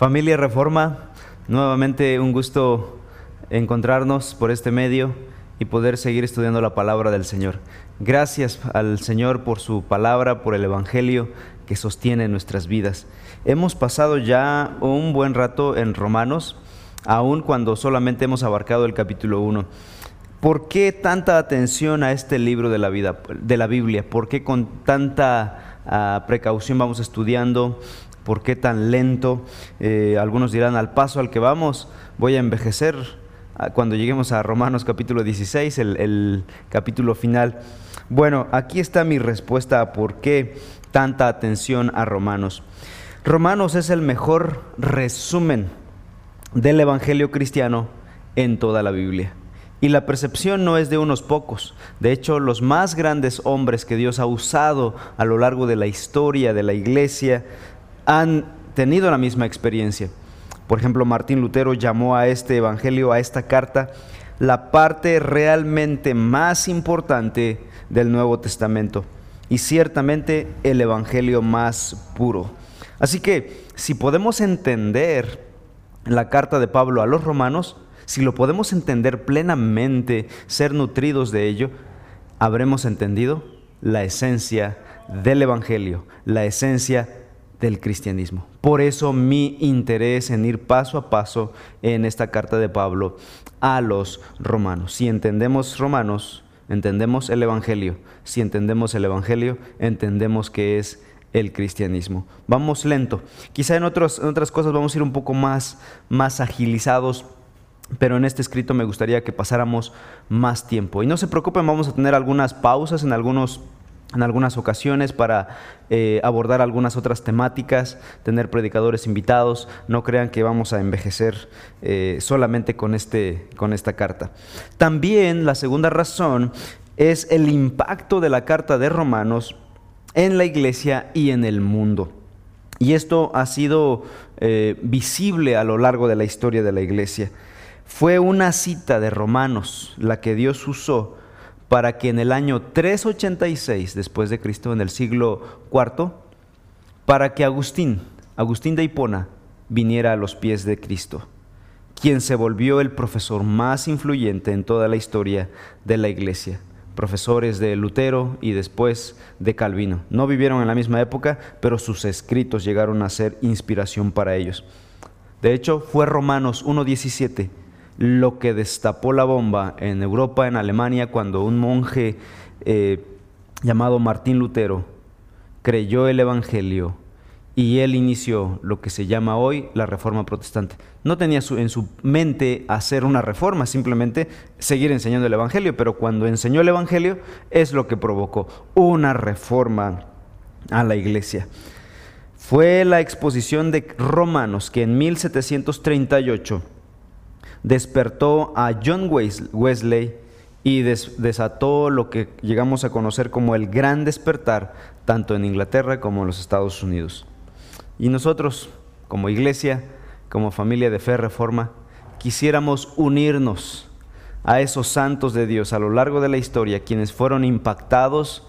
Familia Reforma, nuevamente un gusto encontrarnos por este medio y poder seguir estudiando la palabra del Señor. Gracias al Señor por su palabra, por el Evangelio que sostiene nuestras vidas. Hemos pasado ya un buen rato en Romanos, aun cuando solamente hemos abarcado el capítulo 1. ¿Por qué tanta atención a este libro de la vida, de la Biblia? ¿Por qué con tanta ah, precaución vamos estudiando? ¿Por qué tan lento? Eh, algunos dirán, al paso al que vamos, voy a envejecer ah, cuando lleguemos a Romanos capítulo 16, el, el capítulo final. Bueno, aquí está mi respuesta a por qué tanta atención a Romanos. Romanos es el mejor resumen del Evangelio cristiano en toda la Biblia. Y la percepción no es de unos pocos. De hecho, los más grandes hombres que Dios ha usado a lo largo de la historia de la iglesia han tenido la misma experiencia. Por ejemplo, Martín Lutero llamó a este Evangelio, a esta carta, la parte realmente más importante del Nuevo Testamento y ciertamente el Evangelio más puro. Así que si podemos entender la carta de Pablo a los romanos, si lo podemos entender plenamente, ser nutridos de ello, habremos entendido la esencia del Evangelio, la esencia del cristianismo. Por eso mi interés en ir paso a paso en esta carta de Pablo a los romanos. Si entendemos romanos, entendemos el Evangelio. Si entendemos el Evangelio, entendemos que es el cristianismo. Vamos lento. Quizá en, otras cosas vamos a ir un poco más, más agilizados pero en este escrito me gustaría que pasáramos más tiempo. Y no se preocupen, vamos a tener algunas pausas en algunos en algunas ocasiones para eh, abordar algunas otras temáticas, tener predicadores invitados. No crean que vamos a envejecer eh, solamente con, este, con esta carta. También la segunda razón es el impacto de la carta de Romanos en la iglesia y en el mundo. Y esto ha sido eh, visible a lo largo de la historia de la iglesia. Fue una cita de Romanos la que Dios usó para que en el año 386 después de Cristo, en el siglo IV, para que Agustín, Agustín de Hipona, viniera a los pies de Cristo, quien se volvió el profesor más influyente en toda la historia de la iglesia. Profesores de Lutero y después de Calvino. No vivieron en la misma época, pero sus escritos llegaron a ser inspiración para ellos. De hecho, fue Romanos 1.17 lo que destapó la bomba en Europa, en Alemania, cuando un monje eh, llamado Martín Lutero creyó el Evangelio y él inició lo que se llama hoy la Reforma Protestante. No tenía en su mente hacer una reforma, simplemente seguir enseñando el Evangelio, pero cuando enseñó el Evangelio es lo que provocó una reforma a la iglesia. Fue la exposición de Romanos que en 1738 despertó a John Wesley y desató lo que llegamos a conocer como el gran despertar, tanto en Inglaterra como en los Estados Unidos. Y nosotros, como iglesia, como familia de fe reforma, quisiéramos unirnos a esos santos de Dios a lo largo de la historia, quienes fueron impactados,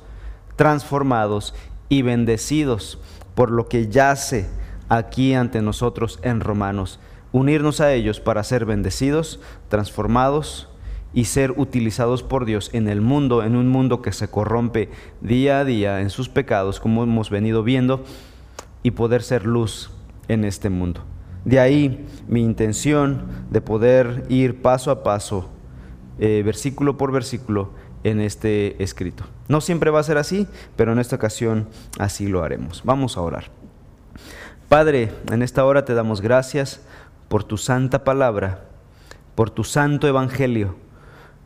transformados y bendecidos por lo que yace aquí ante nosotros en Romanos unirnos a ellos para ser bendecidos, transformados y ser utilizados por Dios en el mundo, en un mundo que se corrompe día a día en sus pecados, como hemos venido viendo, y poder ser luz en este mundo. De ahí mi intención de poder ir paso a paso, eh, versículo por versículo, en este escrito. No siempre va a ser así, pero en esta ocasión así lo haremos. Vamos a orar. Padre, en esta hora te damos gracias por tu santa palabra, por tu santo evangelio,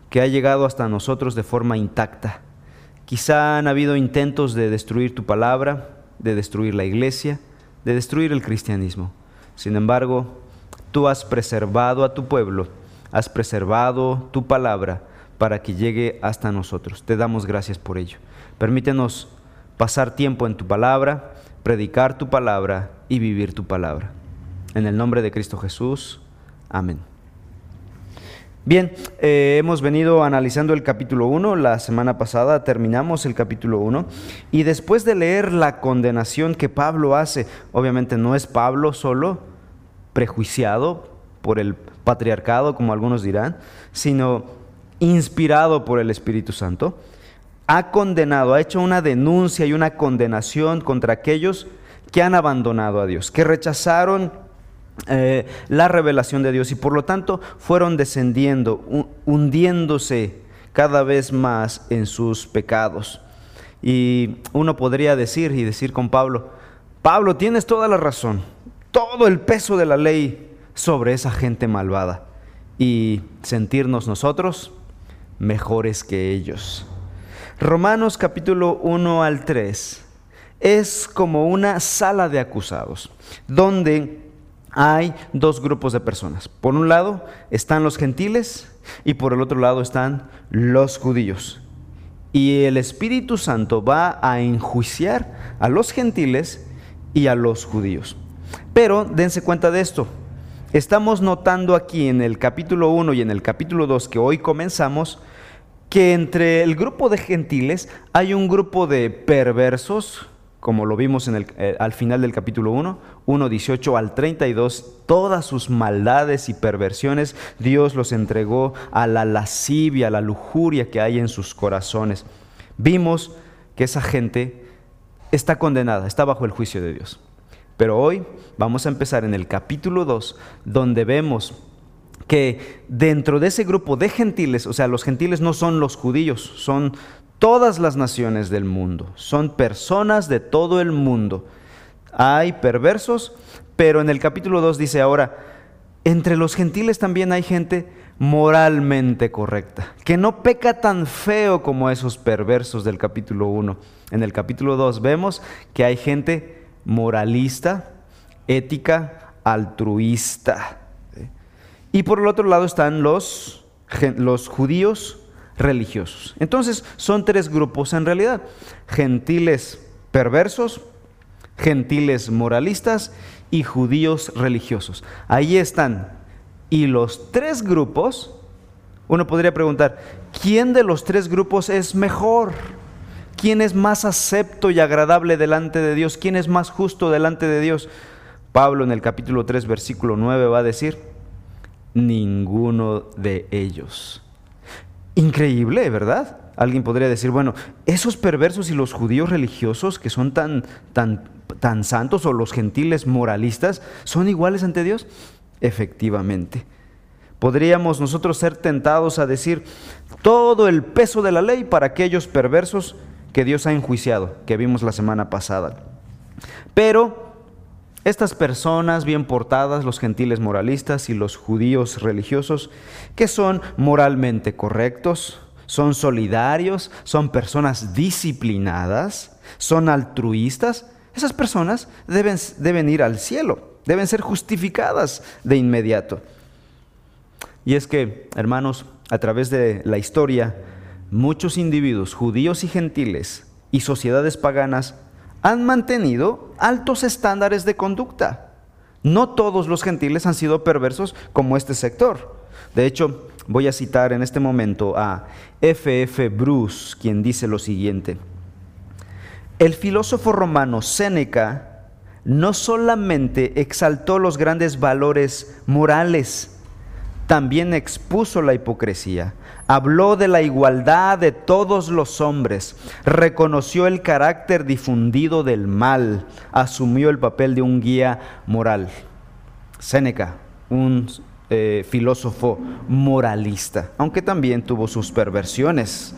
que ha llegado hasta nosotros de forma intacta. Quizá han habido intentos de destruir tu palabra, de destruir la iglesia, de destruir el cristianismo. Sin embargo, tú has preservado a tu pueblo, has preservado tu palabra para que llegue hasta nosotros. Te damos gracias por ello. Permítenos pasar tiempo en tu palabra, predicar tu palabra y vivir tu palabra. En el nombre de Cristo Jesús. Amén. Bien, eh, hemos venido analizando el capítulo 1, la semana pasada terminamos el capítulo 1 y después de leer la condenación que Pablo hace, obviamente no es Pablo solo, prejuiciado por el patriarcado, como algunos dirán, sino inspirado por el Espíritu Santo, ha condenado, ha hecho una denuncia y una condenación contra aquellos que han abandonado a Dios, que rechazaron eh, la revelación de Dios y por lo tanto fueron descendiendo, hundiéndose cada vez más en sus pecados. Y uno podría decir y decir con Pablo, Pablo, tienes toda la razón, todo el peso de la ley sobre esa gente malvada y sentirnos nosotros mejores que ellos. Romanos capítulo 1 al 3 es como una sala de acusados, donde hay dos grupos de personas. Por un lado están los gentiles y por el otro lado están los judíos. Y el Espíritu Santo va a enjuiciar a los gentiles y a los judíos. Pero dense cuenta de esto. Estamos notando aquí en el capítulo 1 y en el capítulo 2 que hoy comenzamos que entre el grupo de gentiles hay un grupo de perversos, como lo vimos eh, al final del capítulo 1, 1, 18 al 32, todas sus maldades y perversiones, Dios los entregó a la lascivia, a la lujuria que hay en sus corazones. Vimos que esa gente está condenada, está bajo el juicio de Dios. Pero hoy vamos a empezar en el capítulo 2, donde vemos que dentro de ese grupo de gentiles, o sea, los gentiles no son los judíos, son todas las naciones del mundo, son personas de todo el mundo. Hay perversos, pero en el capítulo 2 dice ahora, entre los gentiles también hay gente moralmente correcta, que no peca tan feo como esos perversos del capítulo 1. En el capítulo 2 vemos que hay gente moralista, ética, altruista. Y por el otro lado están los, los judíos religiosos. Entonces son tres grupos en realidad. Gentiles perversos, gentiles moralistas y judíos religiosos. Ahí están. Y los tres grupos, uno podría preguntar, ¿quién de los tres grupos es mejor? ¿Quién es más acepto y agradable delante de Dios? ¿Quién es más justo delante de Dios? Pablo en el capítulo 3, versículo 9 va a decir, ninguno de ellos. Increíble, ¿verdad? Alguien podría decir, bueno, esos perversos y los judíos religiosos que son tan, tan, tan santos o los gentiles moralistas, ¿son iguales ante Dios? Efectivamente. Podríamos nosotros ser tentados a decir todo el peso de la ley para aquellos perversos que Dios ha enjuiciado, que vimos la semana pasada. Pero estas personas bien portadas, los gentiles moralistas y los judíos religiosos, que son moralmente correctos, son solidarios, son personas disciplinadas, son altruistas, esas personas deben, deben ir al cielo, deben ser justificadas de inmediato. Y es que, hermanos, a través de la historia, muchos individuos, judíos y gentiles, y sociedades paganas, han mantenido altos estándares de conducta. No todos los gentiles han sido perversos como este sector. De hecho, voy a citar en este momento a F.F. F. Bruce, quien dice lo siguiente. El filósofo romano Séneca no solamente exaltó los grandes valores morales, también expuso la hipocresía, habló de la igualdad de todos los hombres, reconoció el carácter difundido del mal, asumió el papel de un guía moral. Séneca, un eh, filósofo moralista, aunque también tuvo sus perversiones.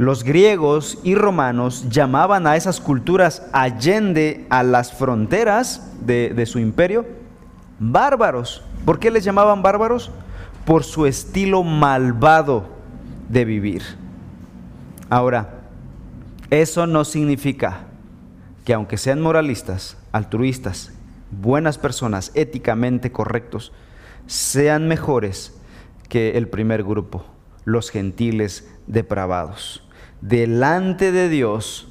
Los griegos y romanos llamaban a esas culturas allende a las fronteras de, su imperio bárbaros. ¿Por qué les llamaban bárbaros? por su estilo malvado de vivir. Ahora, eso no significa que aunque sean moralistas, altruistas, buenas personas, éticamente correctos, sean mejores que el primer grupo, los gentiles depravados. Delante de Dios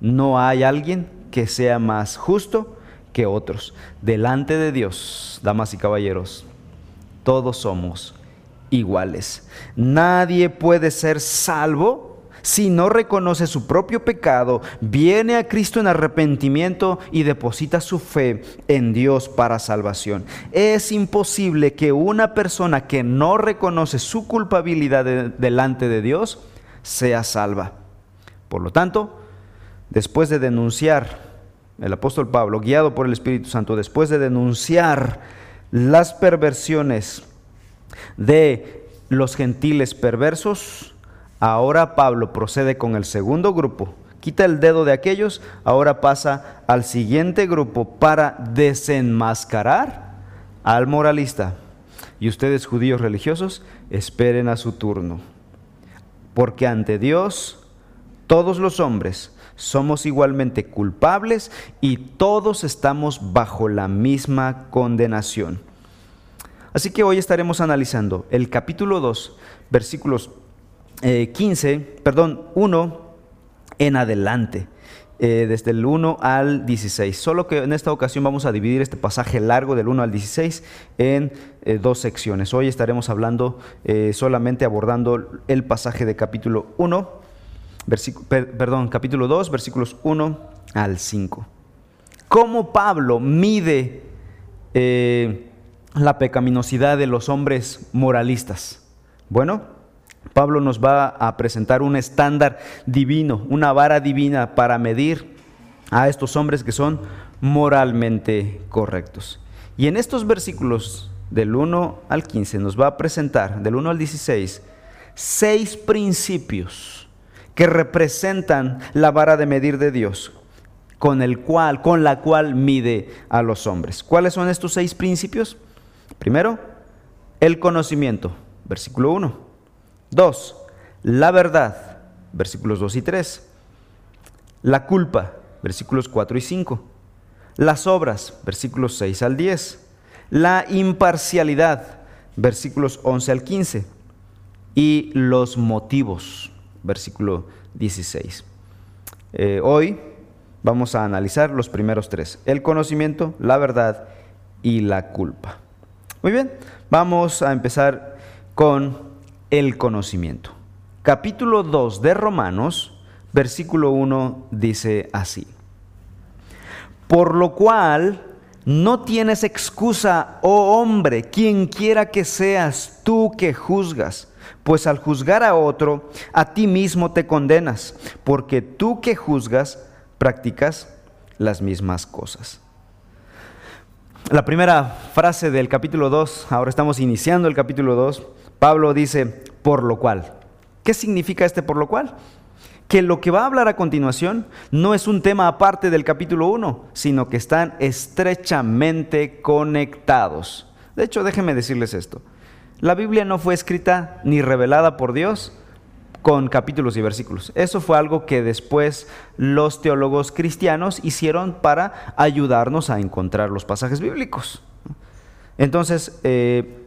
no hay alguien que sea más justo que otros. Delante de Dios, damas y caballeros, todos somos iguales. Nadie puede ser salvo si no reconoce su propio pecado, viene a Cristo en arrepentimiento y deposita su fe en Dios para salvación. Es imposible que una persona que no reconoce su culpabilidad delante de Dios sea salva. Por lo tanto, después de denunciar, el apóstol Pablo, guiado por el Espíritu Santo, después de denunciar las perversiones de los gentiles perversos, Ahora Pablo procede con el segundo grupo, quita el dedo de aquellos, ahora pasa al siguiente grupo para desenmascarar al moralista. Y ustedes judíos religiosos, esperen a su turno. Porque ante Dios, todos los hombres somos igualmente culpables y todos estamos bajo la misma condenación. Así que hoy estaremos analizando el capítulo 2, versículos 15, eh, perdón, 1 en adelante, eh, desde el 1 al 16. Solo que en esta ocasión vamos a dividir este pasaje largo del 1 al 16 en eh, dos secciones. Hoy estaremos hablando solamente abordando el pasaje de capítulo 1, perdón, capítulo 2, versículos 1 al 5. ¿Cómo Pablo mide la pecaminosidad de los hombres moralistas? Bueno, Pablo nos va a presentar un estándar divino, una vara divina para medir a estos hombres que son moralmente correctos. Y en estos versículos del 1 al 15 nos va a presentar, del 1 al 16, seis principios que representan la vara de medir de Dios, con el cual, con la cual mide a los hombres. ¿Cuáles son estos seis principios? Primero, el conocimiento, versículo 1. Dos, la verdad, versículos 2 y 3. La culpa, versículos 4 y 5. Las obras, versículos 6 al 10. La imparcialidad, versículos 11 al 15. Y los motivos, versículo 16. Eh, hoy vamos a analizar los primeros tres, el conocimiento, la verdad y la culpa. Muy bien, vamos a empezar con el conocimiento. Capítulo 2 de Romanos, versículo 1 dice así. Por lo cual no tienes excusa, oh hombre, quien quiera que seas tú que juzgas, pues al juzgar a otro, a ti mismo te condenas, porque tú que juzgas, practicas las mismas cosas. La primera frase del capítulo 2, ahora estamos iniciando el capítulo 2, Pablo dice, por lo cual. ¿Qué significa este por lo cual? Que lo que va a hablar a continuación no es un tema aparte del capítulo 1, sino que están estrechamente conectados. De hecho, déjenme decirles esto. La Biblia no fue escrita ni revelada por Dios con capítulos y versículos. Eso fue algo que después los teólogos cristianos hicieron para ayudarnos a encontrar los pasajes bíblicos. Entonces, eh,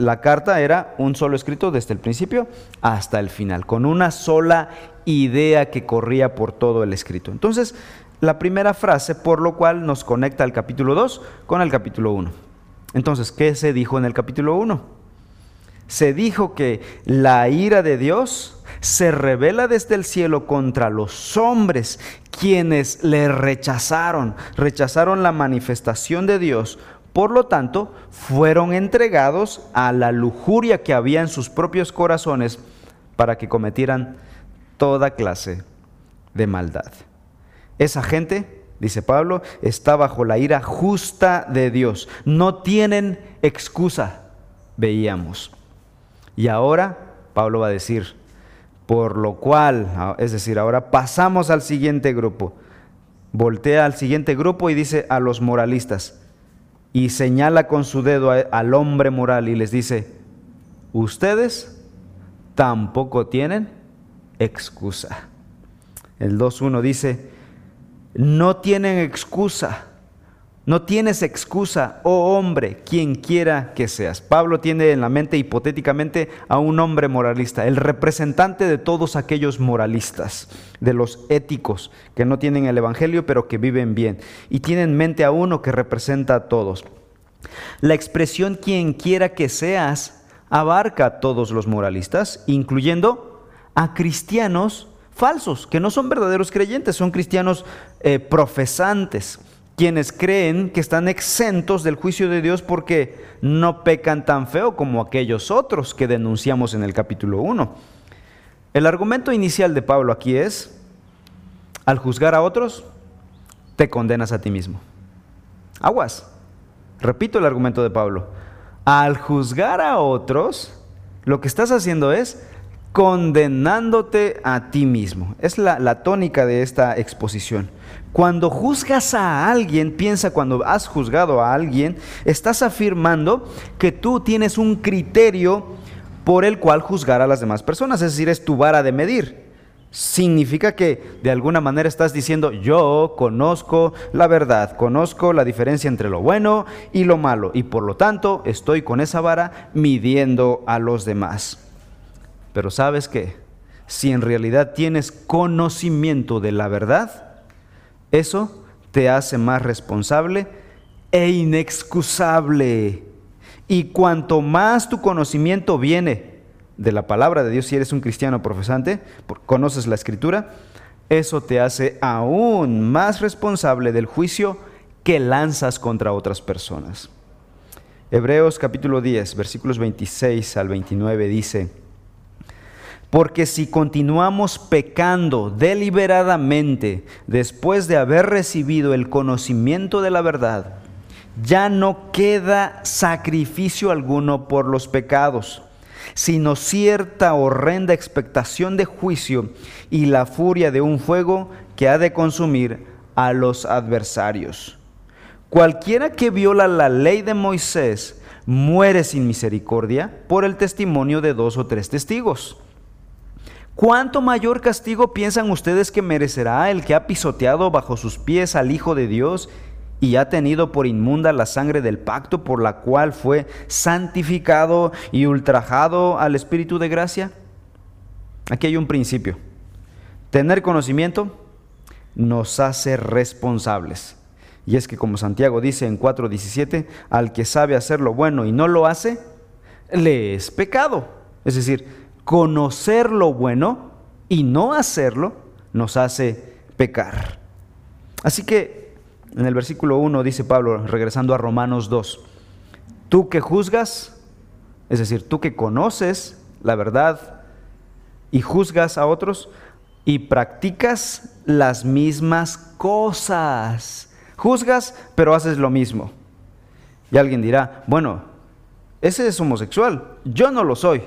la carta era un solo escrito desde el principio hasta el final, con una sola idea que corría por todo el escrito. Entonces, la primera frase, por lo cual nos conecta el capítulo 2 con el capítulo 1. Entonces, ¿qué se dijo en el capítulo 1? Se dijo que la ira de Dios se revela desde el cielo contra los hombres quienes le rechazaron, rechazaron la manifestación de Dios por lo tanto, fueron entregados a la lujuria que había en sus propios corazones para que cometieran toda clase de maldad. Esa gente, dice Pablo, está bajo la ira justa de Dios. No tienen excusa, veíamos. Y ahora Pablo va a decir, por lo cual, es decir, ahora pasamos al siguiente grupo. Voltea al siguiente grupo y dice a los moralistas, y señala con su dedo al hombre moral y les dice, ustedes tampoco tienen excusa. El 2.1 dice, no tienen excusa no tienes excusa, oh hombre, quien quiera que seas. Pablo tiene en la mente hipotéticamente a un hombre moralista, el representante de todos aquellos moralistas, de los éticos que no tienen el Evangelio pero que viven bien. Y tiene en mente a uno que representa a todos. La expresión quien quiera que seas abarca a todos los moralistas, incluyendo a cristianos falsos, que no son verdaderos creyentes, son cristianos eh, profesantes, quienes creen que están exentos del juicio de Dios porque no pecan tan feo como aquellos otros que denunciamos en el capítulo 1. El argumento inicial de Pablo aquí es, al juzgar a otros, te condenas a ti mismo. Aguas. Repito el argumento de Pablo. Al juzgar a otros, lo que estás haciendo es condenándote a ti mismo. Es la, tónica de esta exposición. Cuando juzgas a alguien, piensa cuando has juzgado a alguien, estás afirmando que tú tienes un criterio por el cual juzgar a las demás personas, es decir, es tu vara de medir. Significa que de alguna manera estás diciendo, yo conozco la verdad, conozco la diferencia entre lo bueno y lo malo, y por lo tanto estoy con esa vara midiendo a los demás. Pero sabes qué, si en realidad tienes conocimiento de la verdad, eso te hace más responsable e inexcusable. Y cuanto más tu conocimiento viene de la palabra de Dios, si eres un cristiano profesante, conoces la escritura, eso te hace aún más responsable del juicio que lanzas contra otras personas. Hebreos capítulo 10, versículos 26 al 29 dice, porque si continuamos pecando deliberadamente después de haber recibido el conocimiento de la verdad, ya no queda sacrificio alguno por los pecados sino cierta horrenda expectación de juicio y la furia de un fuego que ha de consumir a los adversarios. Cualquiera que viola la ley de Moisés muere sin misericordia por el testimonio de dos o tres testigos. ¿Cuánto mayor castigo piensan ustedes que merecerá el que ha pisoteado bajo sus pies al Hijo de Dios y ha tenido por inmunda la sangre del pacto por la cual fue santificado y ultrajado al Espíritu de gracia? Aquí hay un principio. Tener conocimiento nos hace responsables. Y es que como Santiago dice en 4.17, al que sabe hacer lo bueno y no lo hace, le es pecado. Es decir, conocer lo bueno y no hacerlo nos hace pecar. Así que en el versículo 1 dice Pablo, regresando a Romanos 2, tú que juzgas, es decir, tú que conoces la verdad y juzgas a otros y practicas las mismas cosas. Juzgas, pero haces lo mismo. Y alguien dirá, bueno, ese es homosexual, yo no lo soy.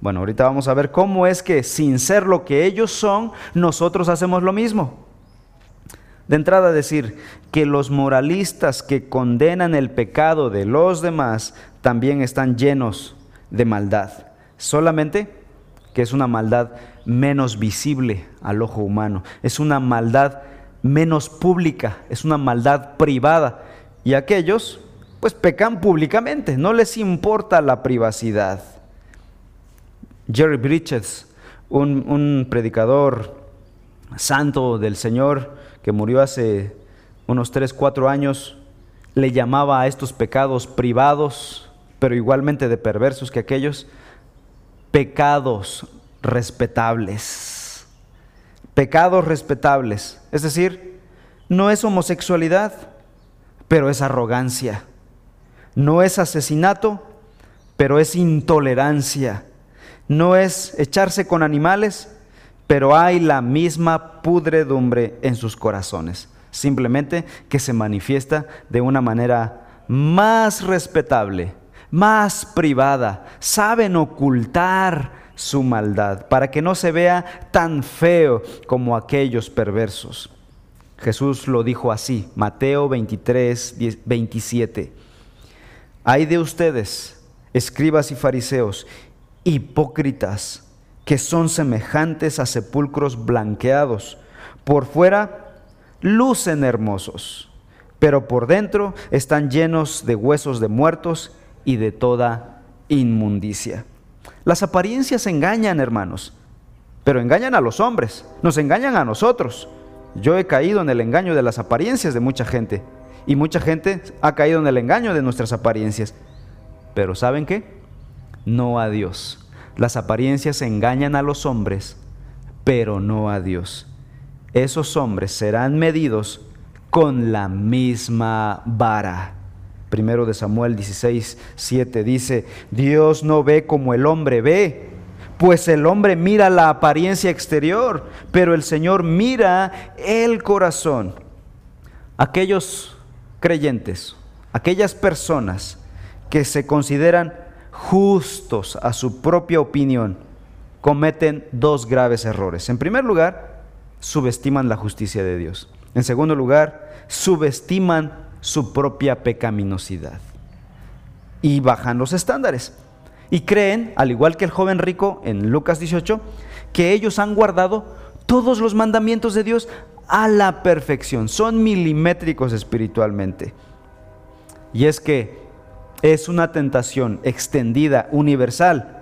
Bueno, ahorita vamos a ver cómo es que sin ser lo que ellos son, nosotros hacemos lo mismo. De entrada decir que los moralistas que condenan el pecado de los demás también están llenos de maldad. Solamente que es una maldad menos visible al ojo humano. Es una maldad menos pública, es una maldad privada. Y aquellos pues pecan públicamente, no les importa la privacidad. Jerry Bridges, un, un predicador santo del Señor, que murió hace unos 3, 4 años, le llamaba a estos pecados privados, pero igualmente de perversos que aquellos, pecados respetables. Pecados respetables. Es decir, no es homosexualidad, pero es arrogancia. No es asesinato, pero es intolerancia. No es echarse con animales, pero hay la misma pudredumbre en sus corazones, simplemente que se manifiesta de una manera más respetable, más privada, saben ocultar su maldad para que no se vea tan feo como aquellos perversos. Jesús lo dijo así, Mateo 23, 27. Hay de ustedes, escribas y fariseos, hipócritas, que son semejantes a sepulcros blanqueados. Por fuera lucen hermosos, pero por dentro están llenos de huesos de muertos y de toda inmundicia. Las apariencias engañan, hermanos, pero engañan a los hombres, nos engañan a nosotros. Yo he caído en el engaño de las apariencias de mucha gente y mucha gente ha caído en el engaño de nuestras apariencias. Pero ¿saben qué? No a Dios. Las apariencias engañan a los hombres, pero no a Dios. Esos hombres serán medidos con la misma vara. Primero de Samuel 16, 7 dice, Dios no ve como el hombre ve, pues el hombre mira la apariencia exterior, pero el Señor mira el corazón. Aquellos creyentes, aquellas personas que se consideran justos a su propia opinión, cometen dos graves errores. En primer lugar, subestiman la justicia de Dios. En segundo lugar, subestiman su propia pecaminosidad y bajan los estándares. Y creen, al igual que el joven rico en Lucas 18, que ellos han guardado todos los mandamientos de Dios a la perfección. Son milimétricos espiritualmente. Y es que es una tentación extendida, universal,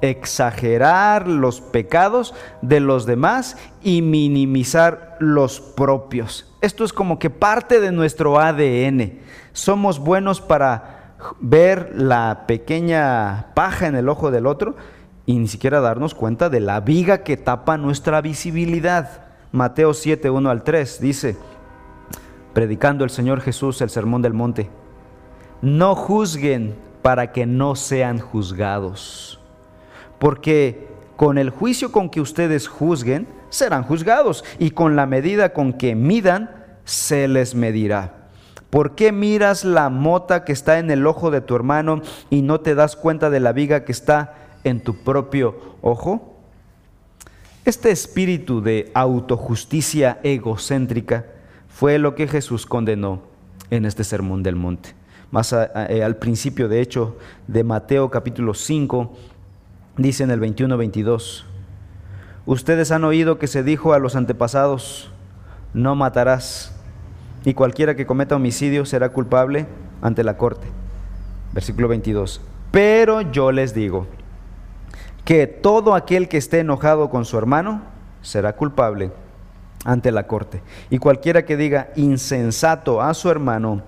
exagerar los pecados de los demás y minimizar los propios. Esto es como que parte de nuestro ADN. Somos buenos para ver la pequeña paja en el ojo del otro y ni siquiera darnos cuenta de la viga que tapa nuestra visibilidad. Mateo 7, 1 al 3 dice, predicando el Señor Jesús el sermón del monte, no juzguen para que no sean juzgados porque con el juicio con que ustedes juzguen, serán juzgados, y con la medida con que midan, se les medirá. ¿Por qué miras la mota que está en el ojo de tu hermano y no te das cuenta de la viga que está en tu propio ojo? Este espíritu de autojusticia egocéntrica fue lo que Jesús condenó en este sermón del monte. Más eh, al principio, de hecho, de Mateo capítulo 5, Dice en el 21-22, ustedes han oído que se dijo a los antepasados, no matarás, y cualquiera que cometa homicidio será culpable ante la corte. Versículo 22, pero yo les digo que todo aquel que esté enojado con su hermano será culpable ante la corte, y cualquiera que diga insensato a su hermano,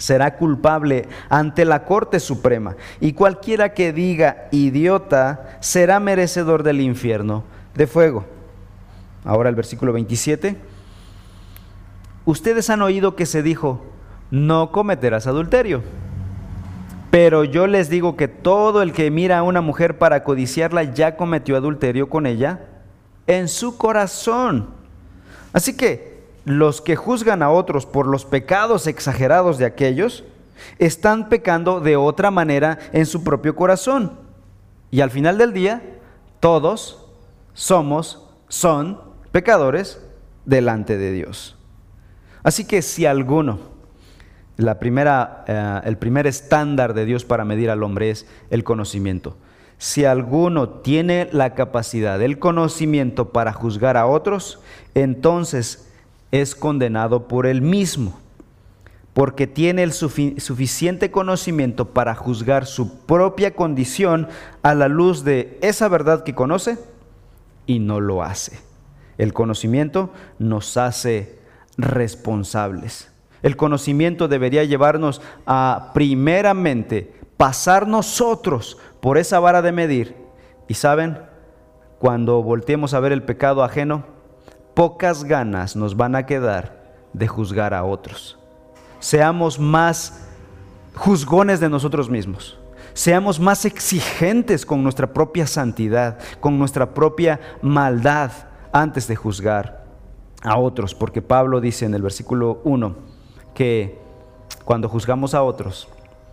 será culpable ante la Corte Suprema, y cualquiera que diga idiota será merecedor del infierno de fuego. Ahora el versículo 27. Ustedes han oído que se dijo, no cometerás adulterio. Pero yo les digo que todo el que mira a una mujer para codiciarla ya cometió adulterio con ella en su corazón. Así que los que juzgan a otros por los pecados exagerados de aquellos, están pecando de otra manera en su propio corazón. Y al final del día, todos somos, son pecadores delante de Dios. Así que si alguno, la primera, eh, el primer estándar de Dios para medir al hombre es el conocimiento. Si alguno tiene la capacidad, el conocimiento para juzgar a otros, entonces es condenado por él mismo, porque tiene el suficiente conocimiento para juzgar su propia condición a la luz de esa verdad que conoce y no lo hace. El conocimiento nos hace responsables. El conocimiento debería llevarnos a primeramente pasar nosotros por esa vara de medir. Y saben, cuando volteemos a ver el pecado ajeno, pocas ganas nos van a quedar de juzgar a otros. Seamos más juzgones de nosotros mismos. Seamos más exigentes con nuestra propia santidad, con nuestra propia maldad antes de juzgar a otros, porque Pablo dice en el versículo 1 que cuando juzgamos a otros,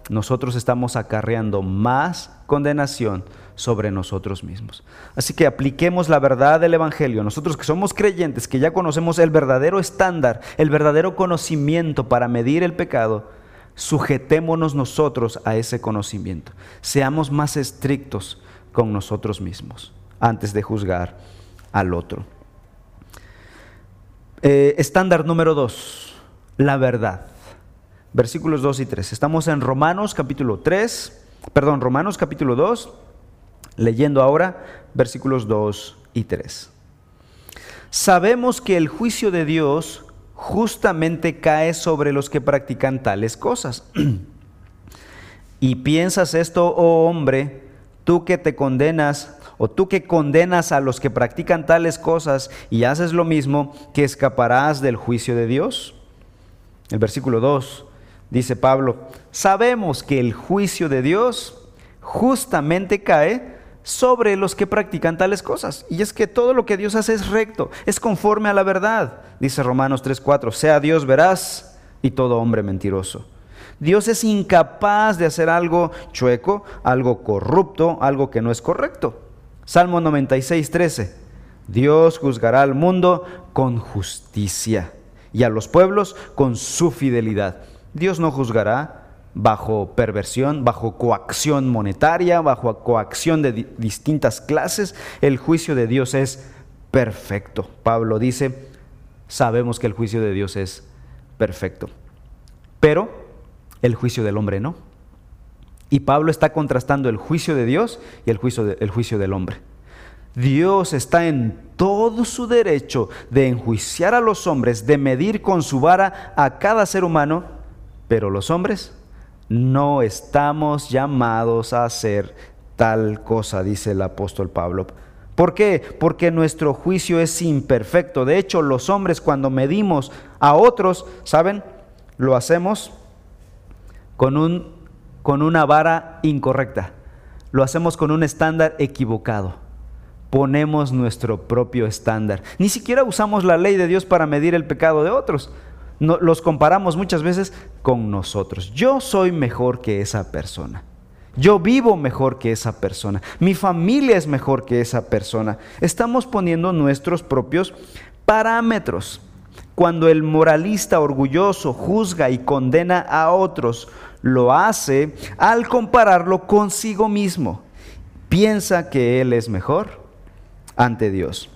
nosotros estamos acarreando más condenación sobre nosotros mismos. Así que apliquemos la verdad del Evangelio. Nosotros que somos creyentes, que ya conocemos el verdadero estándar, el verdadero conocimiento para medir el pecado, sujetémonos nosotros a ese conocimiento. Seamos más estrictos con nosotros mismos antes de juzgar al otro. Eh, estándar número dos, la verdad. Versículos 2 y 3. Estamos en Romanos capítulo 3, perdón, Romanos capítulo 2, Leyendo ahora versículos 2 y 3. Sabemos que el juicio de Dios justamente cae sobre los que practican tales cosas. y piensas esto, oh hombre, tú que te condenas o tú que condenas a los que practican tales cosas y haces lo mismo, que escaparás del juicio de Dios. El versículo 2 dice Pablo, sabemos que el juicio de Dios justamente cae sobre los que practican tales cosas. Y es que todo lo que Dios hace es recto, es conforme a la verdad, dice Romanos 3:4, sea Dios veraz y todo hombre mentiroso. Dios es incapaz de hacer algo chueco, algo corrupto, algo que no es correcto. Salmo 96, 13. Dios juzgará al mundo con justicia y a los pueblos con su fidelidad. Dios no juzgará bajo perversión, bajo coacción monetaria, bajo coacción de distintas clases. El juicio de Dios es perfecto. Pablo dice, sabemos que el juicio de Dios es perfecto. Pero el juicio del hombre no. Y Pablo está contrastando el juicio de Dios y el juicio, el juicio del hombre. Dios está en todo su derecho de enjuiciar a los hombres, de medir con su vara a cada ser humano, pero los hombres no estamos llamados a hacer tal cosa, dice el apóstol Pablo. ¿Por qué? Porque nuestro juicio es imperfecto. De hecho, los hombres cuando medimos a otros, ¿saben? Lo hacemos con, un, con una vara incorrecta. Lo hacemos con un estándar equivocado. Ponemos nuestro propio estándar. Ni siquiera usamos la ley de Dios para medir el pecado de otros. Los comparamos muchas veces con nosotros. Yo soy mejor que esa persona. Yo vivo mejor que esa persona. Mi familia es mejor que esa persona. Estamos poniendo nuestros propios parámetros. Cuando el moralista orgulloso juzga y condena a otros, lo hace al compararlo consigo mismo. Piensa que él es mejor ante Dios.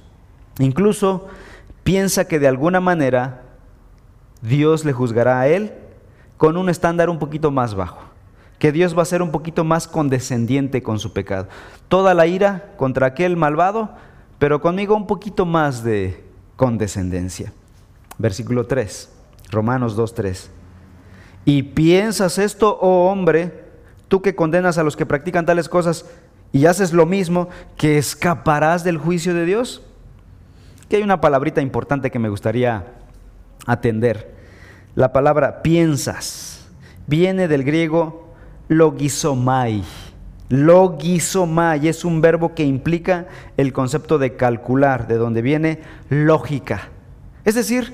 Incluso piensa que de alguna manera Dios le juzgará a él con un estándar un poquito más bajo, que Dios va a ser un poquito más condescendiente con su pecado. Toda la ira contra aquel malvado, pero conmigo un poquito más de condescendencia. Versículo 3, Romanos 2.3 y piensas esto, oh hombre, tú que condenas a los que practican tales cosas y haces lo mismo, que escaparás del juicio de Dios. Que hay una palabrita importante que me gustaría atender. La palabra piensas viene del griego logisomai. Logisomai es un verbo que implica el concepto de calcular, de donde viene lógica. Es decir,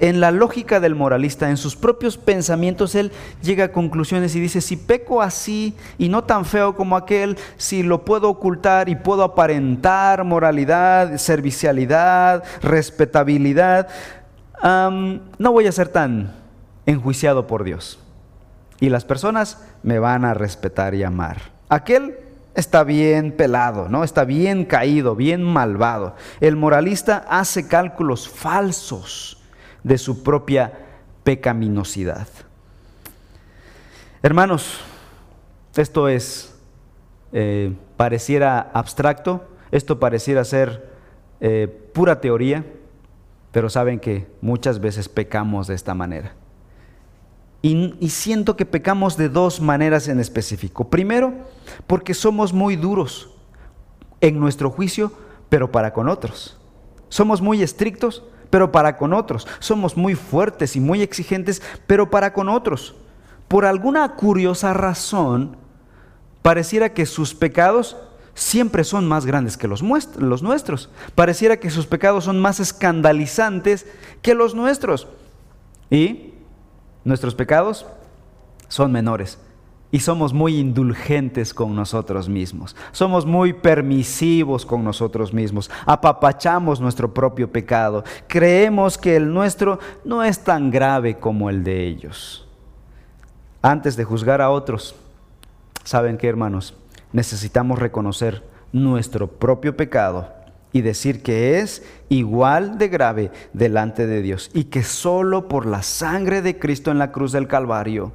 en la lógica del moralista, en sus propios pensamientos, él llega a conclusiones y dice, si peco así y no tan feo como aquel, si lo puedo ocultar y puedo aparentar moralidad, servicialidad, respetabilidad, no voy a ser tan enjuiciado por Dios. Y las personas me van a respetar y amar. Aquel está bien pelado, ¿no? Está bien caído, bien malvado. El moralista hace cálculos falsos de su propia pecaminosidad. Hermanos, esto es, eh, pareciera abstracto, esto pareciera ser eh, pura teoría, pero saben que muchas veces pecamos de esta manera. Y, y, siento que pecamos de dos maneras en específico. Primero, porque somos muy duros en nuestro juicio, pero para con otros. Somos muy estrictos, pero para con otros. Somos muy fuertes y muy exigentes, pero para con otros. Por alguna curiosa razón, pareciera que sus pecados siempre son más grandes que los, nuestros. Pareciera que sus pecados son más escandalizantes que los nuestros. Y nuestros pecados son menores y somos muy indulgentes con nosotros mismos. Somos muy permisivos con nosotros mismos. Apapachamos nuestro propio pecado. Creemos que el nuestro no es tan grave como el de ellos. Antes de juzgar a otros, ¿saben qué, hermanos? Necesitamos reconocer nuestro propio pecado y decir que es igual de grave delante de Dios y que solo por la sangre de Cristo en la cruz del Calvario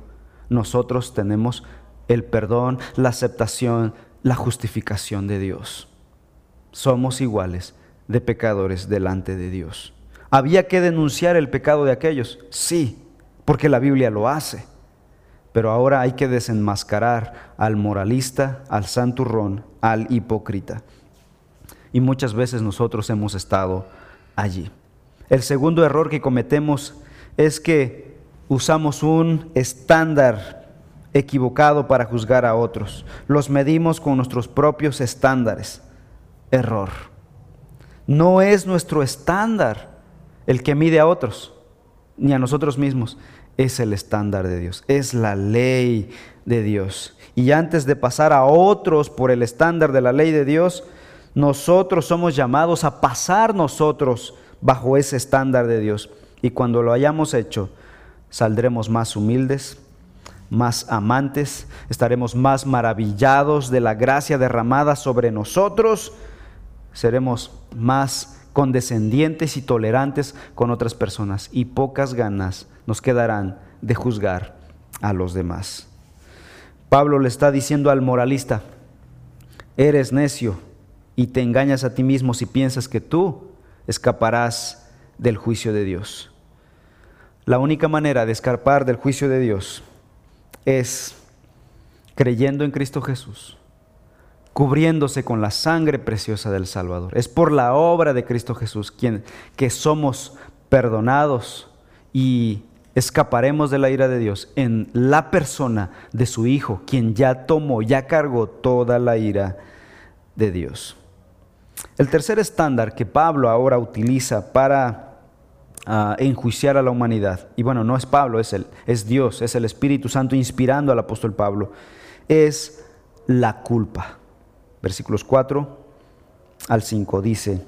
nosotros tenemos el perdón, la aceptación, la justificación de Dios. Somos iguales de pecadores delante de Dios. ¿Había que denunciar el pecado de aquellos? Sí, porque la Biblia lo hace. Pero ahora hay que desenmascarar al moralista, al santurrón, al hipócrita. y muchas veces nosotros hemos estado allí. El segundo error que cometemos es que usamos un estándar equivocado para juzgar a otros. Los medimos con nuestros propios estándares. Error. No es nuestro estándar el que mide a otros, ni a nosotros mismos. Es el estándar de Dios, es la ley de Dios. Y antes de pasar a otros por el estándar de la ley de Dios, nosotros somos llamados a pasar nosotros bajo ese estándar de Dios. Y cuando lo hayamos hecho, saldremos más humildes, más amantes, estaremos más maravillados de la gracia derramada sobre nosotros, seremos más condescendientes y tolerantes con otras personas y pocas ganas nos quedarán de juzgar a los demás. Pablo le está diciendo al moralista, eres necio y te engañas a ti mismo si piensas que tú escaparás del juicio de Dios. La única manera de escapar del juicio de Dios es creyendo en Cristo Jesús, cubriéndose con la sangre preciosa del Salvador. Es por la obra de Cristo Jesús quien que somos perdonados y escaparemos de la ira de Dios en la persona de su Hijo, quien ya tomó, ya cargó toda la ira de Dios. El tercer estándar que Pablo ahora utiliza para uh, enjuiciar a la humanidad, y bueno, no es Pablo, es, el, es Dios, es el Espíritu Santo inspirando al apóstol Pablo, es la culpa. Versículos 4 al 5 dice,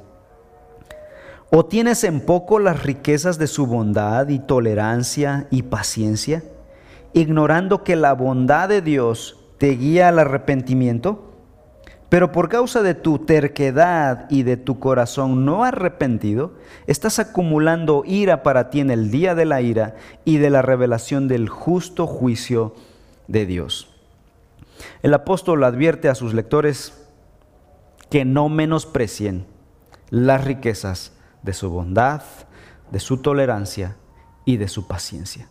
¿O tienes en poco las riquezas de su bondad y tolerancia y paciencia, ignorando que la bondad de Dios te guía al arrepentimiento? Pero por causa de tu terquedad y de tu corazón no arrepentido, estás acumulando ira para ti en el día de la ira y de la revelación del justo juicio de Dios. El apóstol advierte a sus lectores que no menosprecien las riquezas de su bondad, de su tolerancia y de su paciencia.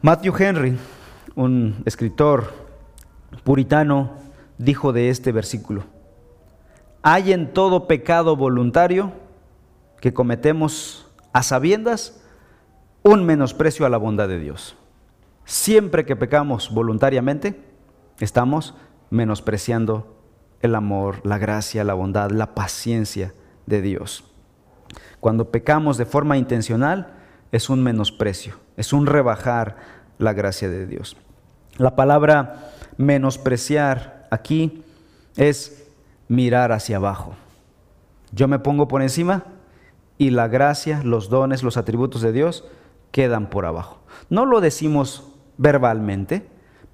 Matthew Henry, un escritor puritano, dijo de este versículo, hay en todo pecado voluntario que cometemos a sabiendas un menosprecio a la bondad de Dios. Siempre que pecamos voluntariamente, estamos menospreciando el amor, la gracia, la bondad, la paciencia de Dios. Cuando pecamos de forma intencional, es un menosprecio, es un rebajar la gracia de Dios. La palabra menospreciar aquí es mirar hacia abajo. Yo me pongo por encima y la gracia, los dones, los atributos de Dios quedan por abajo. No lo decimos verbalmente,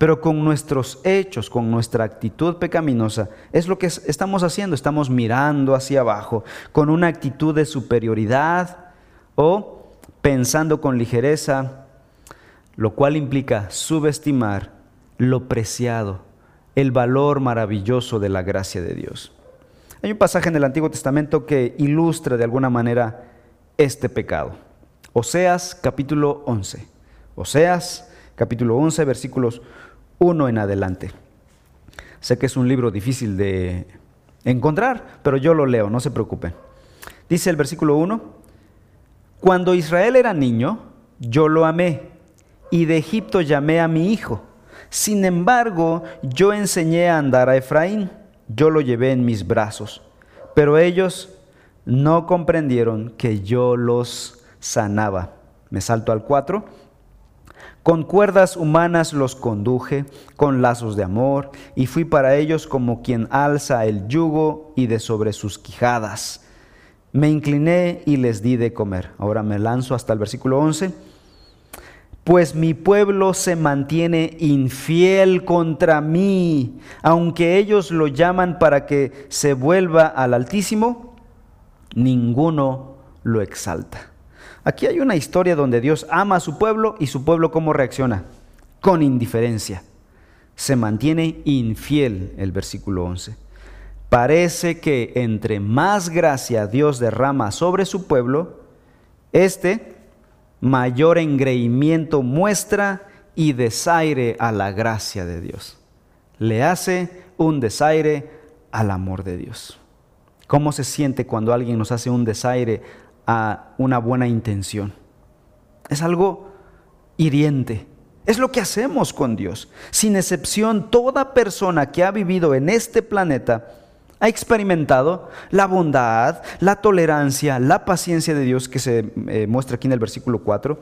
pero con nuestros hechos, con nuestra actitud pecaminosa, es lo que estamos haciendo, estamos mirando hacia abajo, con una actitud de superioridad o pensando con ligereza, lo cual implica subestimar lo preciado, el valor maravilloso de la gracia de Dios. Hay un pasaje en el Antiguo Testamento que ilustra de alguna manera este pecado. Oseas capítulo 11. Oseas capítulo 11 versículos 1 en adelante. Sé que es un libro difícil de encontrar, pero yo lo leo, no se preocupen. Dice el versículo 1, cuando Israel era niño, yo lo amé, y de Egipto llamé a mi hijo. Sin embargo, yo enseñé a andar a Efraín, yo lo llevé en mis brazos, pero ellos no comprendieron que yo los sanaba. Me salto al 4 con cuerdas humanas los conduje, con lazos de amor, y fui para ellos como quien alza el yugo y de sobre sus quijadas. Me incliné y les di de comer. Ahora me lanzo hasta el versículo 11. Pues mi pueblo se mantiene infiel contra mí, aunque ellos lo llaman para que se vuelva al Altísimo, ninguno lo exalta. Aquí hay una historia donde Dios ama a su pueblo y su pueblo cómo reacciona. Con indiferencia. Se mantiene infiel el versículo 11. Parece que entre más gracia Dios derrama sobre su pueblo, este mayor engreimiento muestra y desaire a la gracia de Dios. Le hace un desaire al amor de Dios. ¿Cómo se siente cuando alguien nos hace un desaire a una buena intención? Es algo hiriente. Es lo que hacemos con Dios. Sin excepción, toda persona que ha vivido en este planeta ha experimentado la bondad, la tolerancia, la paciencia de Dios que se eh, muestra aquí en el versículo 4.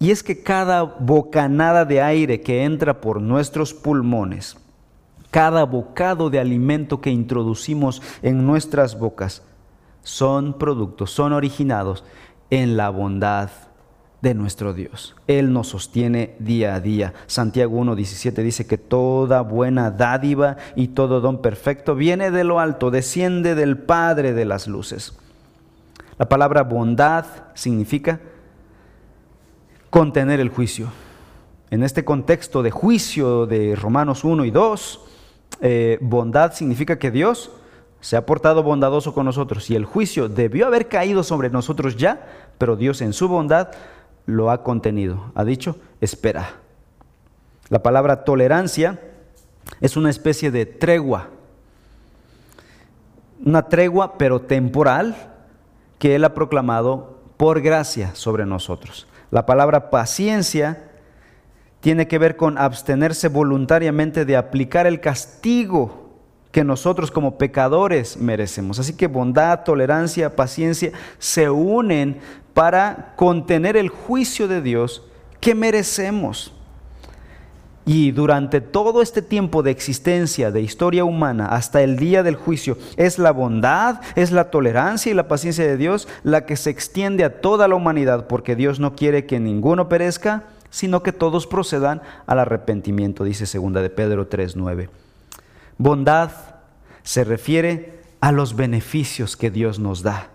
Y es que cada bocanada de aire que entra por nuestros pulmones, cada bocado de alimento que introducimos en nuestras bocas, son productos, son originados en la bondad de nuestro Dios. Él nos sostiene día a día. Santiago 1.17 dice que toda buena dádiva y todo don perfecto viene de lo alto, desciende del Padre de las luces. La palabra bondad significa contener el juicio. En este contexto de juicio de Romanos 1 y 2, eh, bondad significa que Dios se ha portado bondadoso con nosotros y el juicio debió haber caído sobre nosotros ya, pero Dios en su bondad lo ha contenido. Ha dicho, espera. La palabra tolerancia es una especie de tregua. Una tregua, pero temporal, que Él ha proclamado por gracia sobre nosotros. La palabra paciencia tiene que ver con abstenerse voluntariamente de aplicar el castigo que nosotros como pecadores merecemos. Así que bondad, tolerancia, paciencia se unen para contener el juicio de Dios que merecemos. Y durante todo este tiempo de existencia de historia humana hasta el día del juicio, es la bondad, es la tolerancia y la paciencia de Dios la que se extiende a toda la humanidad, porque Dios no quiere que ninguno perezca, sino que todos procedan al arrepentimiento, dice segunda de Pedro 3:9. Bondad se refiere a los beneficios que Dios nos da.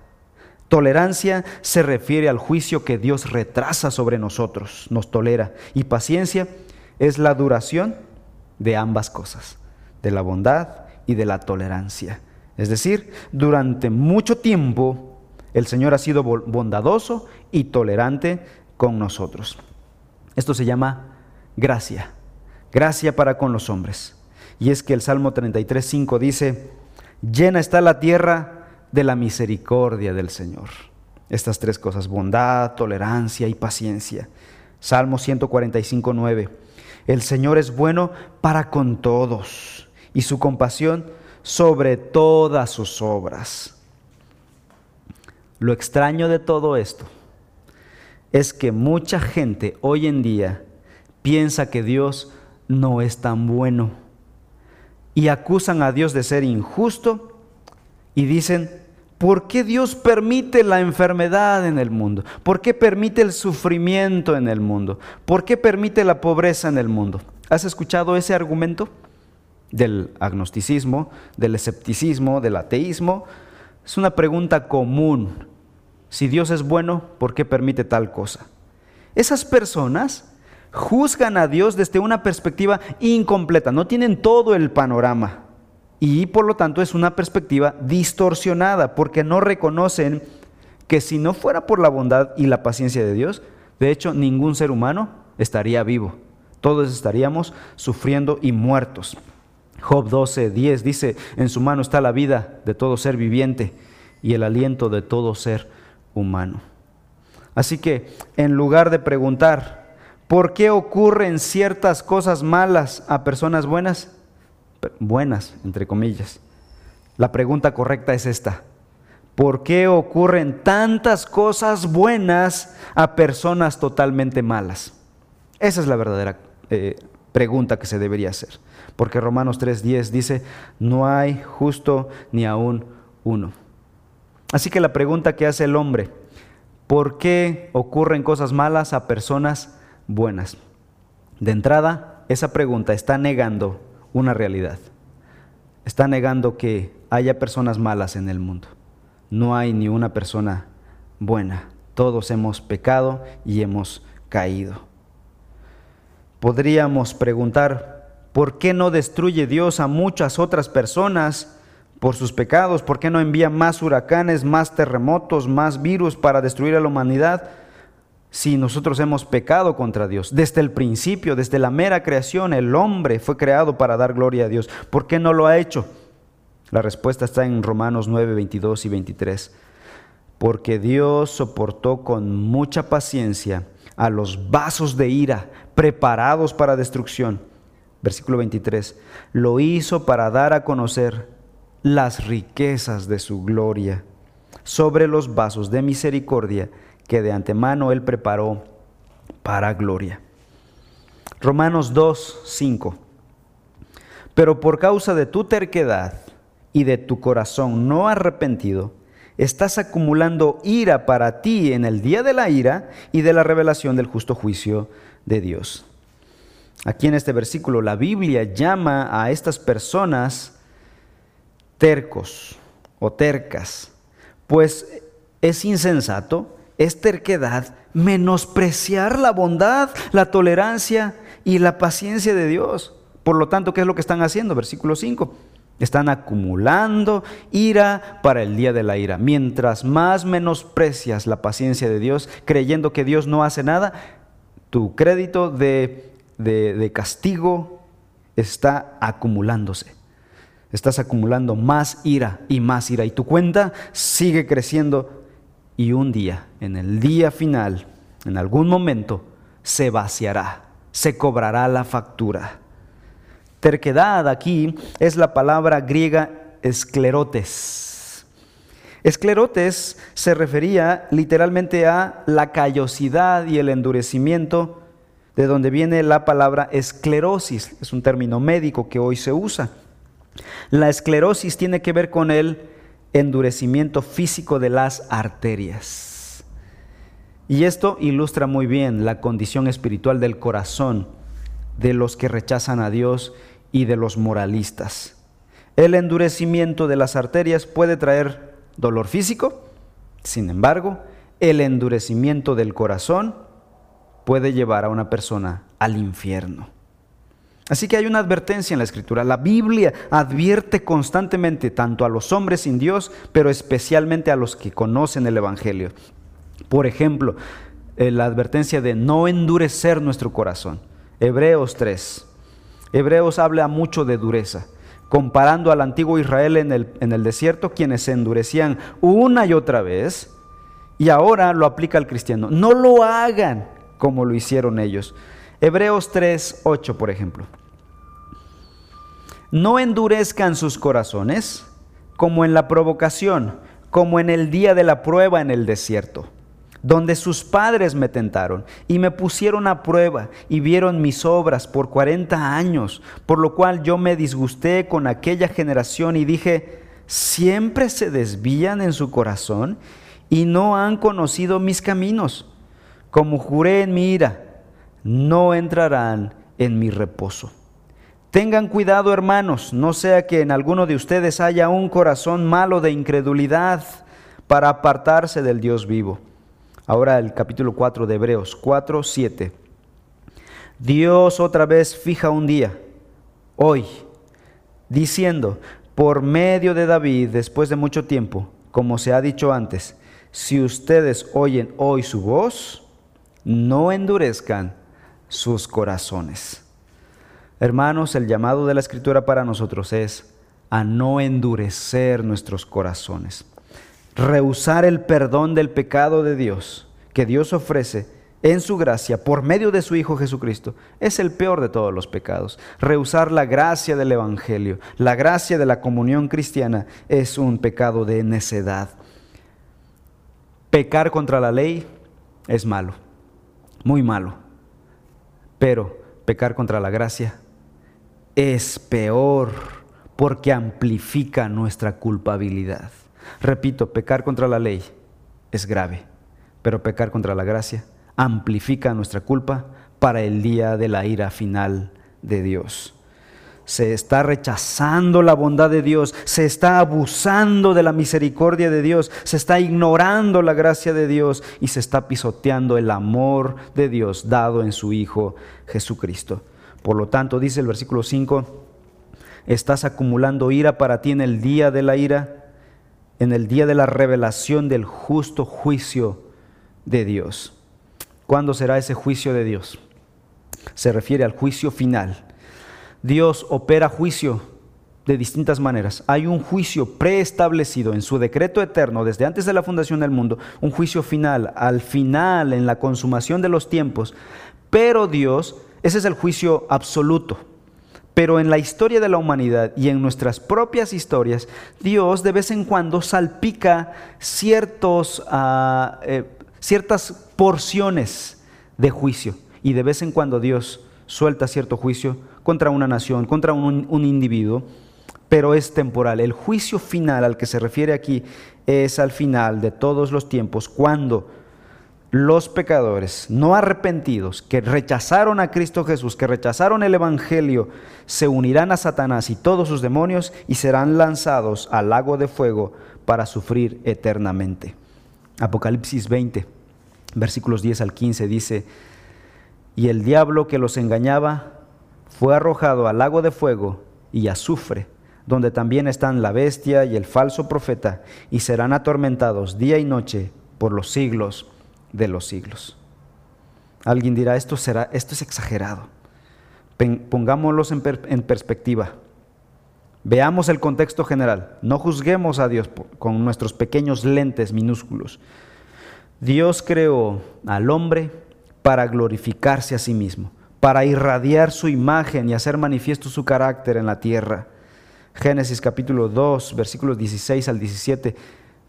Tolerancia se refiere al juicio que Dios retrasa sobre nosotros, nos tolera. Y paciencia es la duración de ambas cosas, de la bondad y de la tolerancia. Es decir, durante mucho tiempo el Señor ha sido bondadoso y tolerante con nosotros. Esto se llama gracia, gracia para con los hombres. Y es que el Salmo 33.5 dice, llena está la tierra de la misericordia del Señor. Estas tres cosas, bondad, tolerancia y paciencia. Salmo 145, 9. El Señor es bueno para con todos y su compasión sobre todas sus obras. Lo extraño de todo esto es que mucha gente hoy en día piensa que Dios no es tan bueno y acusan a Dios de ser injusto y dicen, ¿por qué Dios permite la enfermedad en el mundo? ¿Por qué permite el sufrimiento en el mundo? ¿Por qué permite la pobreza en el mundo? ¿Has escuchado ese argumento del agnosticismo, del escepticismo, del ateísmo? Es una pregunta común. Si Dios es bueno, ¿por qué permite tal cosa? Esas personas juzgan a Dios desde una perspectiva incompleta, no tienen todo el panorama. Y por lo tanto es una perspectiva distorsionada porque no reconocen que si no fuera por la bondad y la paciencia de Dios, de hecho ningún ser humano estaría vivo. Todos estaríamos sufriendo y muertos. Job 12, 10 dice, en su mano está la vida de todo ser viviente y el aliento de todo ser humano. Así que en lugar de preguntar, ¿por qué ocurren ciertas cosas malas a personas buenas? buenas, entre comillas. La pregunta correcta es esta. ¿Por qué ocurren tantas cosas buenas a personas totalmente malas? Esa es la verdadera eh, pregunta que se debería hacer. Porque Romanos 3:10 dice, no hay justo ni aún uno. Así que la pregunta que hace el hombre, ¿por qué ocurren cosas malas a personas buenas? De entrada, esa pregunta está negando una realidad. Está negando que haya personas malas en el mundo. No hay ni una persona buena. Todos hemos pecado y hemos caído. Podríamos preguntar, ¿por qué no destruye Dios a muchas otras personas por sus pecados? ¿Por qué no envía más huracanes, más terremotos, más virus para destruir a la humanidad? Si nosotros hemos pecado contra Dios. Desde el principio, desde la mera creación, el hombre fue creado para dar gloria a Dios. ¿Por qué no lo ha hecho? La respuesta está en Romanos 9, 22 y 23. Porque Dios soportó con mucha paciencia a los vasos de ira preparados para destrucción. Versículo 23. Lo hizo para dar a conocer las riquezas de su gloria sobre los vasos de misericordia que de antemano Él preparó para gloria. Romanos 2, 5. Pero por causa de tu terquedad y de tu corazón no arrepentido, estás acumulando ira para ti en el día de la ira y de la revelación del justo juicio de Dios. Aquí en este versículo la Biblia llama a estas personas tercos o tercas, pues es insensato, es terquedad, menospreciar la bondad, la tolerancia y la paciencia de Dios. Por lo tanto, ¿qué es lo que están haciendo? Versículo 5. Están acumulando ira para el día de la ira. Mientras más menosprecias la paciencia de Dios, creyendo que Dios no hace nada, tu crédito de, de, castigo está acumulándose. Estás acumulando más ira y más ira y tu cuenta sigue creciendo y un día, en el día final, en algún momento, se vaciará, se cobrará la factura. Terquedad aquí es la palabra griega esclerotes. Esclerotes se refería literalmente a la callosidad y el endurecimiento, de donde viene la palabra esclerosis. Es un término médico que hoy se usa. La esclerosis tiene que ver con el endurecimiento físico de las arterias. Y esto ilustra muy bien la condición espiritual del corazón de los que rechazan a Dios y de los moralistas. El endurecimiento de las arterias puede traer dolor físico, sin embargo, el endurecimiento del corazón puede llevar a una persona al infierno. Así que hay una advertencia en la escritura. La Biblia advierte constantemente tanto a los hombres sin Dios, pero especialmente a los que conocen el Evangelio. Por ejemplo, eh, la advertencia de no endurecer nuestro corazón. Hebreos 3. Hebreos habla mucho de dureza, comparando al antiguo Israel en el, en el desierto, quienes se endurecían una y otra vez, y ahora lo aplica al cristiano. No lo hagan como lo hicieron ellos. Hebreos 3, 8, por ejemplo. No endurezcan sus corazones como en la provocación, como en el día de la prueba en el desierto donde sus padres me tentaron y me pusieron a prueba y vieron mis obras por cuarenta años, por lo cual yo me disgusté con aquella generación y dije, siempre se desvían en su corazón y no han conocido mis caminos. Como juré en mi ira, no entrarán en mi reposo. Tengan cuidado, hermanos, no sea que en alguno de ustedes haya un corazón malo de incredulidad para apartarse del Dios vivo. Ahora el capítulo 4 de Hebreos 4, 7. Dios otra vez fija un día, hoy, diciendo, por medio de David, después de mucho tiempo, como se ha dicho antes, si ustedes oyen hoy su voz, no endurezcan sus corazones. Hermanos, el llamado de la escritura para nosotros es a no endurecer nuestros corazones rehusar el perdón del pecado de Dios que Dios ofrece en su gracia por medio de su Hijo Jesucristo es el peor de todos los pecados. Rehusar la gracia del Evangelio, la gracia de la comunión cristiana es un pecado de necedad. Pecar contra la ley es malo, muy malo, pero pecar contra la gracia es peor porque amplifica nuestra culpabilidad. Repito, pecar contra la ley es grave, pero pecar contra la gracia amplifica nuestra culpa para el día de la ira final de Dios. Se está rechazando la bondad de Dios, se está abusando de la misericordia de Dios, se está ignorando la gracia de Dios y se está pisoteando el amor de Dios dado en su Hijo Jesucristo. Por lo tanto, dice el versículo 5, estás acumulando ira para ti en el día de la ira en el día de la revelación del justo juicio de Dios. ¿Cuándo será ese juicio de Dios? Se refiere al juicio final. Dios opera juicio de distintas maneras. Hay un juicio preestablecido en su decreto eterno desde antes de la fundación del mundo, un juicio final, al final, en la consumación de los tiempos. Pero Dios, ese es el juicio absoluto. Pero en la historia de la humanidad y en nuestras propias historias, Dios de vez en cuando salpica ciertos, ah, eh, ciertas porciones de juicio. Y de vez en cuando Dios suelta cierto juicio contra una nación, contra un, individuo pero es temporal. El juicio final al que se refiere aquí es al final de todos los tiempos, cuando los pecadores no arrepentidos, que rechazaron a Cristo Jesús, que rechazaron el Evangelio, se unirán a Satanás y todos sus demonios y serán lanzados al lago de fuego para sufrir eternamente. Apocalipsis 20, versículos 10 al 15 dice, y el diablo que los engañaba fue arrojado al lago de fuego y azufre donde también están la bestia y el falso profeta, y serán atormentados día y noche por los siglos de los siglos. Alguien dirá, esto, será, esto es exagerado. Pongámoslos en, en perspectiva. Veamos el contexto general. No juzguemos a Dios con nuestros pequeños lentes minúsculos. Dios creó al hombre para glorificarse a sí mismo, para irradiar su imagen y hacer manifiesto su carácter en la tierra. Génesis capítulo 2, versículos 16 al 17,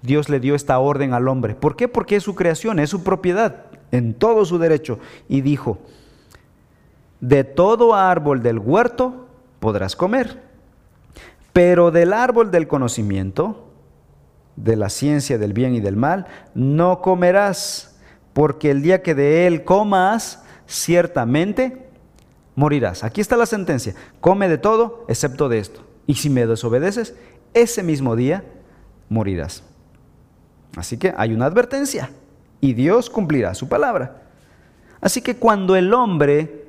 Dios le dio esta orden al hombre. ¿Por qué? Porque es su creación, es su propiedad, en todo su derecho. Y dijo, de todo árbol del huerto podrás comer, pero del árbol del conocimiento, de la ciencia del bien y del mal, no comerás, porque el día que de él comas, ciertamente morirás. Aquí está la sentencia, come de todo excepto de esto y si me desobedeces, ese mismo día morirás. Así que hay una advertencia y Dios cumplirá su palabra. Así que cuando el hombre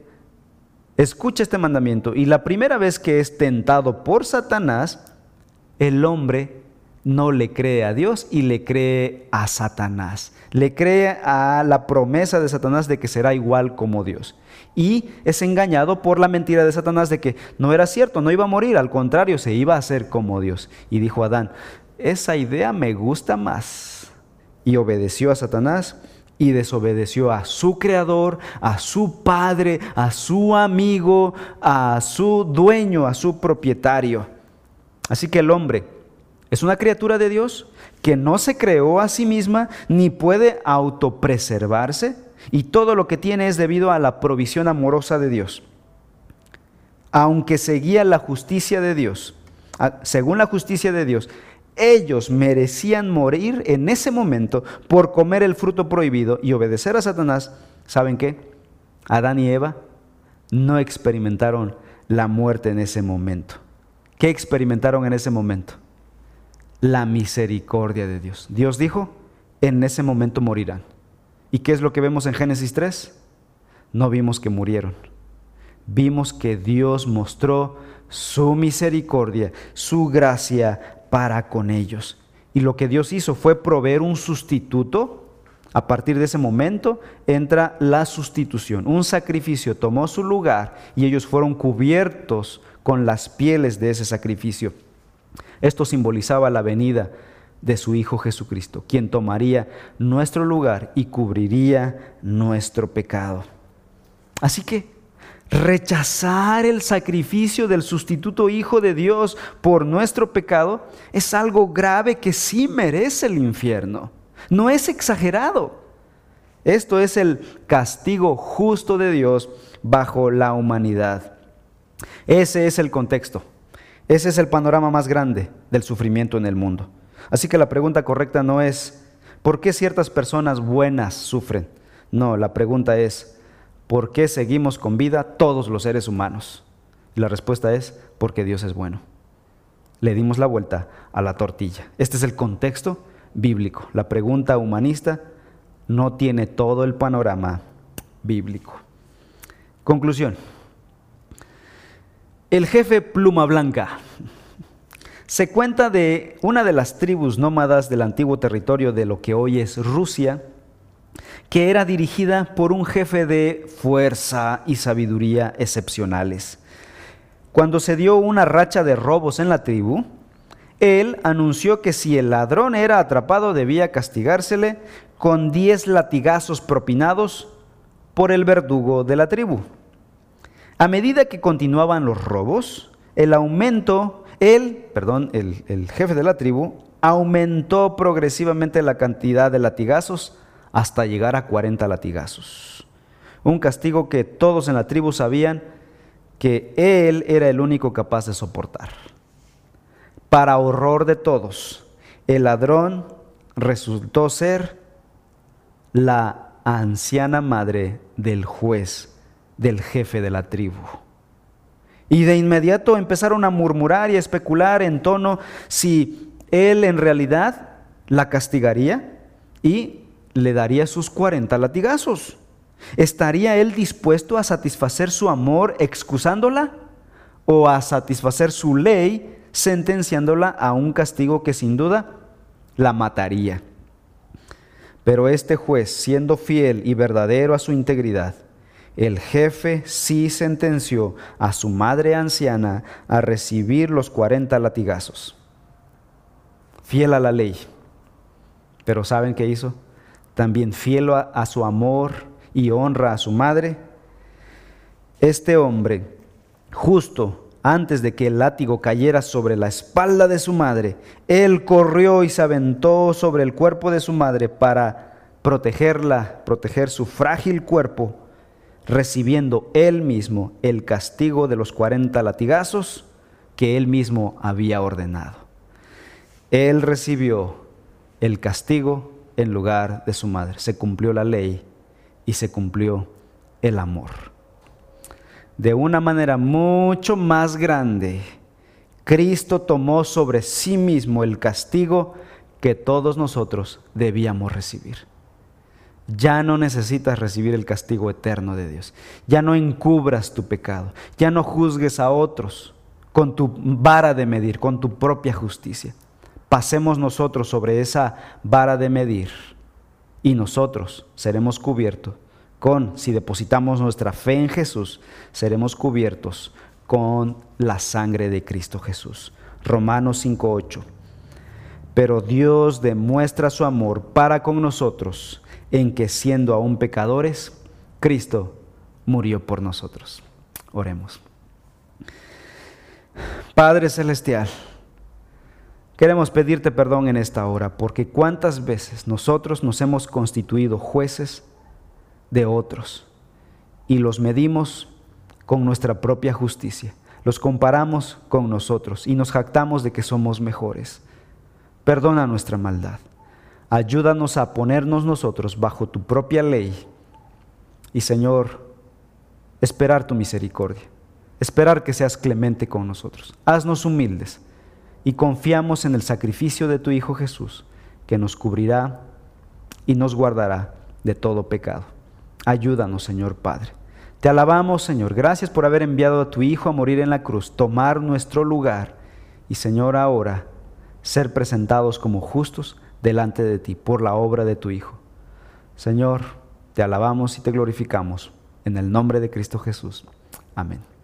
escucha este mandamiento y la primera vez que es tentado por Satanás, el hombre no le cree a Dios y le cree a Satanás. Le cree a la promesa de Satanás de que será igual como Dios y es engañado por la mentira de Satanás de que no era cierto, no iba a morir, al contrario, se iba a hacer como Dios. Y dijo Adán, esa idea me gusta más. Y obedeció a Satanás y desobedeció a su creador, a su padre, a su amigo, a su dueño, a su propietario. Así que el hombre es una criatura de Dios que no se creó a sí misma ni puede autopreservarse y todo lo que tiene es debido a la provisión amorosa de Dios. Aunque seguía la justicia de Dios, según la justicia de Dios, ellos merecían morir en ese momento por comer el fruto prohibido y obedecer a Satanás. ¿Saben qué? Adán y Eva no experimentaron la muerte en ese momento. ¿Qué experimentaron en ese momento? La misericordia de Dios. Dios dijo, en ese momento morirán. ¿Y qué es lo que vemos en Génesis 3? No vimos que murieron. Vimos que Dios mostró su misericordia, su gracia para con ellos. Y lo que Dios hizo fue proveer un sustituto. A partir de ese momento entra la sustitución. Un sacrificio tomó su lugar y ellos fueron cubiertos con las pieles de ese sacrificio. Esto simbolizaba la venida de su Hijo Jesucristo, quien tomaría nuestro lugar y cubriría nuestro pecado. Así que rechazar el sacrificio del sustituto Hijo de Dios por nuestro pecado es algo grave que sí merece el infierno. No es exagerado. Esto es el castigo justo de Dios bajo la humanidad. Ese es el contexto. Ese es el panorama más grande del sufrimiento en el mundo. Así que la pregunta correcta no es, ¿por qué ciertas personas buenas sufren? No, la pregunta es, ¿por qué seguimos con vida todos los seres humanos? Y la respuesta es, porque Dios es bueno. Le dimos la vuelta a la tortilla. Este es el contexto bíblico. La pregunta humanista no tiene todo el panorama bíblico. Conclusión. El jefe pluma blanca se cuenta de una de las tribus nómadas del antiguo territorio de lo que hoy es Rusia, que era dirigida por un jefe de fuerza y sabiduría excepcionales. cuando se dio una racha de robos en la tribu, él anunció que si el ladrón era atrapado debía castigársele con diez latigazos propinados por el verdugo de la tribu. A medida que continuaban los robos, el aumento, él, perdón, el, el jefe de la tribu, aumentó progresivamente la cantidad de latigazos hasta llegar a 40 latigazos. Un castigo que todos en la tribu sabían que él era el único capaz de soportar. Para horror de todos, el ladrón resultó ser la anciana madre del juez, del jefe de la tribu. Y de inmediato empezaron a murmurar y a especular en tono si él en realidad la castigaría y le daría sus 40 latigazos. ¿Estaría él dispuesto a satisfacer su amor excusándola o a satisfacer su ley sentenciándola a un castigo que sin duda la mataría? Pero este juez, siendo fiel y verdadero a su integridad, el jefe sí sentenció a su madre anciana a recibir los 40 latigazos. Fiel a la ley. Pero ¿saben qué hizo? También fiel a, a su amor y honra a su madre. Este hombre, justo antes de que el látigo cayera sobre la espalda de su madre, él corrió y se aventó sobre el cuerpo de su madre para protegerla, proteger su frágil cuerpo, recibiendo él mismo el castigo de los 40 latigazos que él mismo había ordenado. Él recibió el castigo en lugar de su madre. Se cumplió la ley y se cumplió el amor. De una manera mucho más grande, Cristo tomó sobre sí mismo el castigo que todos nosotros debíamos recibir. Ya no necesitas recibir el castigo eterno de Dios. Ya no encubras tu pecado. Ya no juzgues a otros con tu vara de medir, con tu propia justicia. Pasemos nosotros sobre esa vara de medir y nosotros seremos cubiertos con, si depositamos nuestra fe en Jesús, seremos cubiertos con la sangre de Cristo Jesús. Romanos 5.8. Pero Dios demuestra su amor para con nosotros en que siendo aún pecadores, Cristo murió por nosotros. Oremos. Padre Celestial, Queremos pedirte perdón en esta hora, porque cuántas veces nosotros nos hemos constituido jueces de otros y los medimos con nuestra propia justicia, los comparamos con nosotros y nos jactamos de que somos mejores. Perdona nuestra maldad. Ayúdanos a ponernos nosotros bajo tu propia ley y Señor, esperar tu misericordia, esperar que seas clemente con nosotros. Haznos humildes y confiamos en el sacrificio de tu Hijo Jesús, que nos cubrirá y nos guardará de todo pecado. Ayúdanos, Señor Padre. Te alabamos, Señor. Gracias por haber enviado a tu Hijo a morir en la cruz, tomar nuestro lugar y, Señor, ahora ser presentados como justos delante de ti por la obra de tu Hijo. Señor, te alabamos y te glorificamos en el nombre de Cristo Jesús. Amén.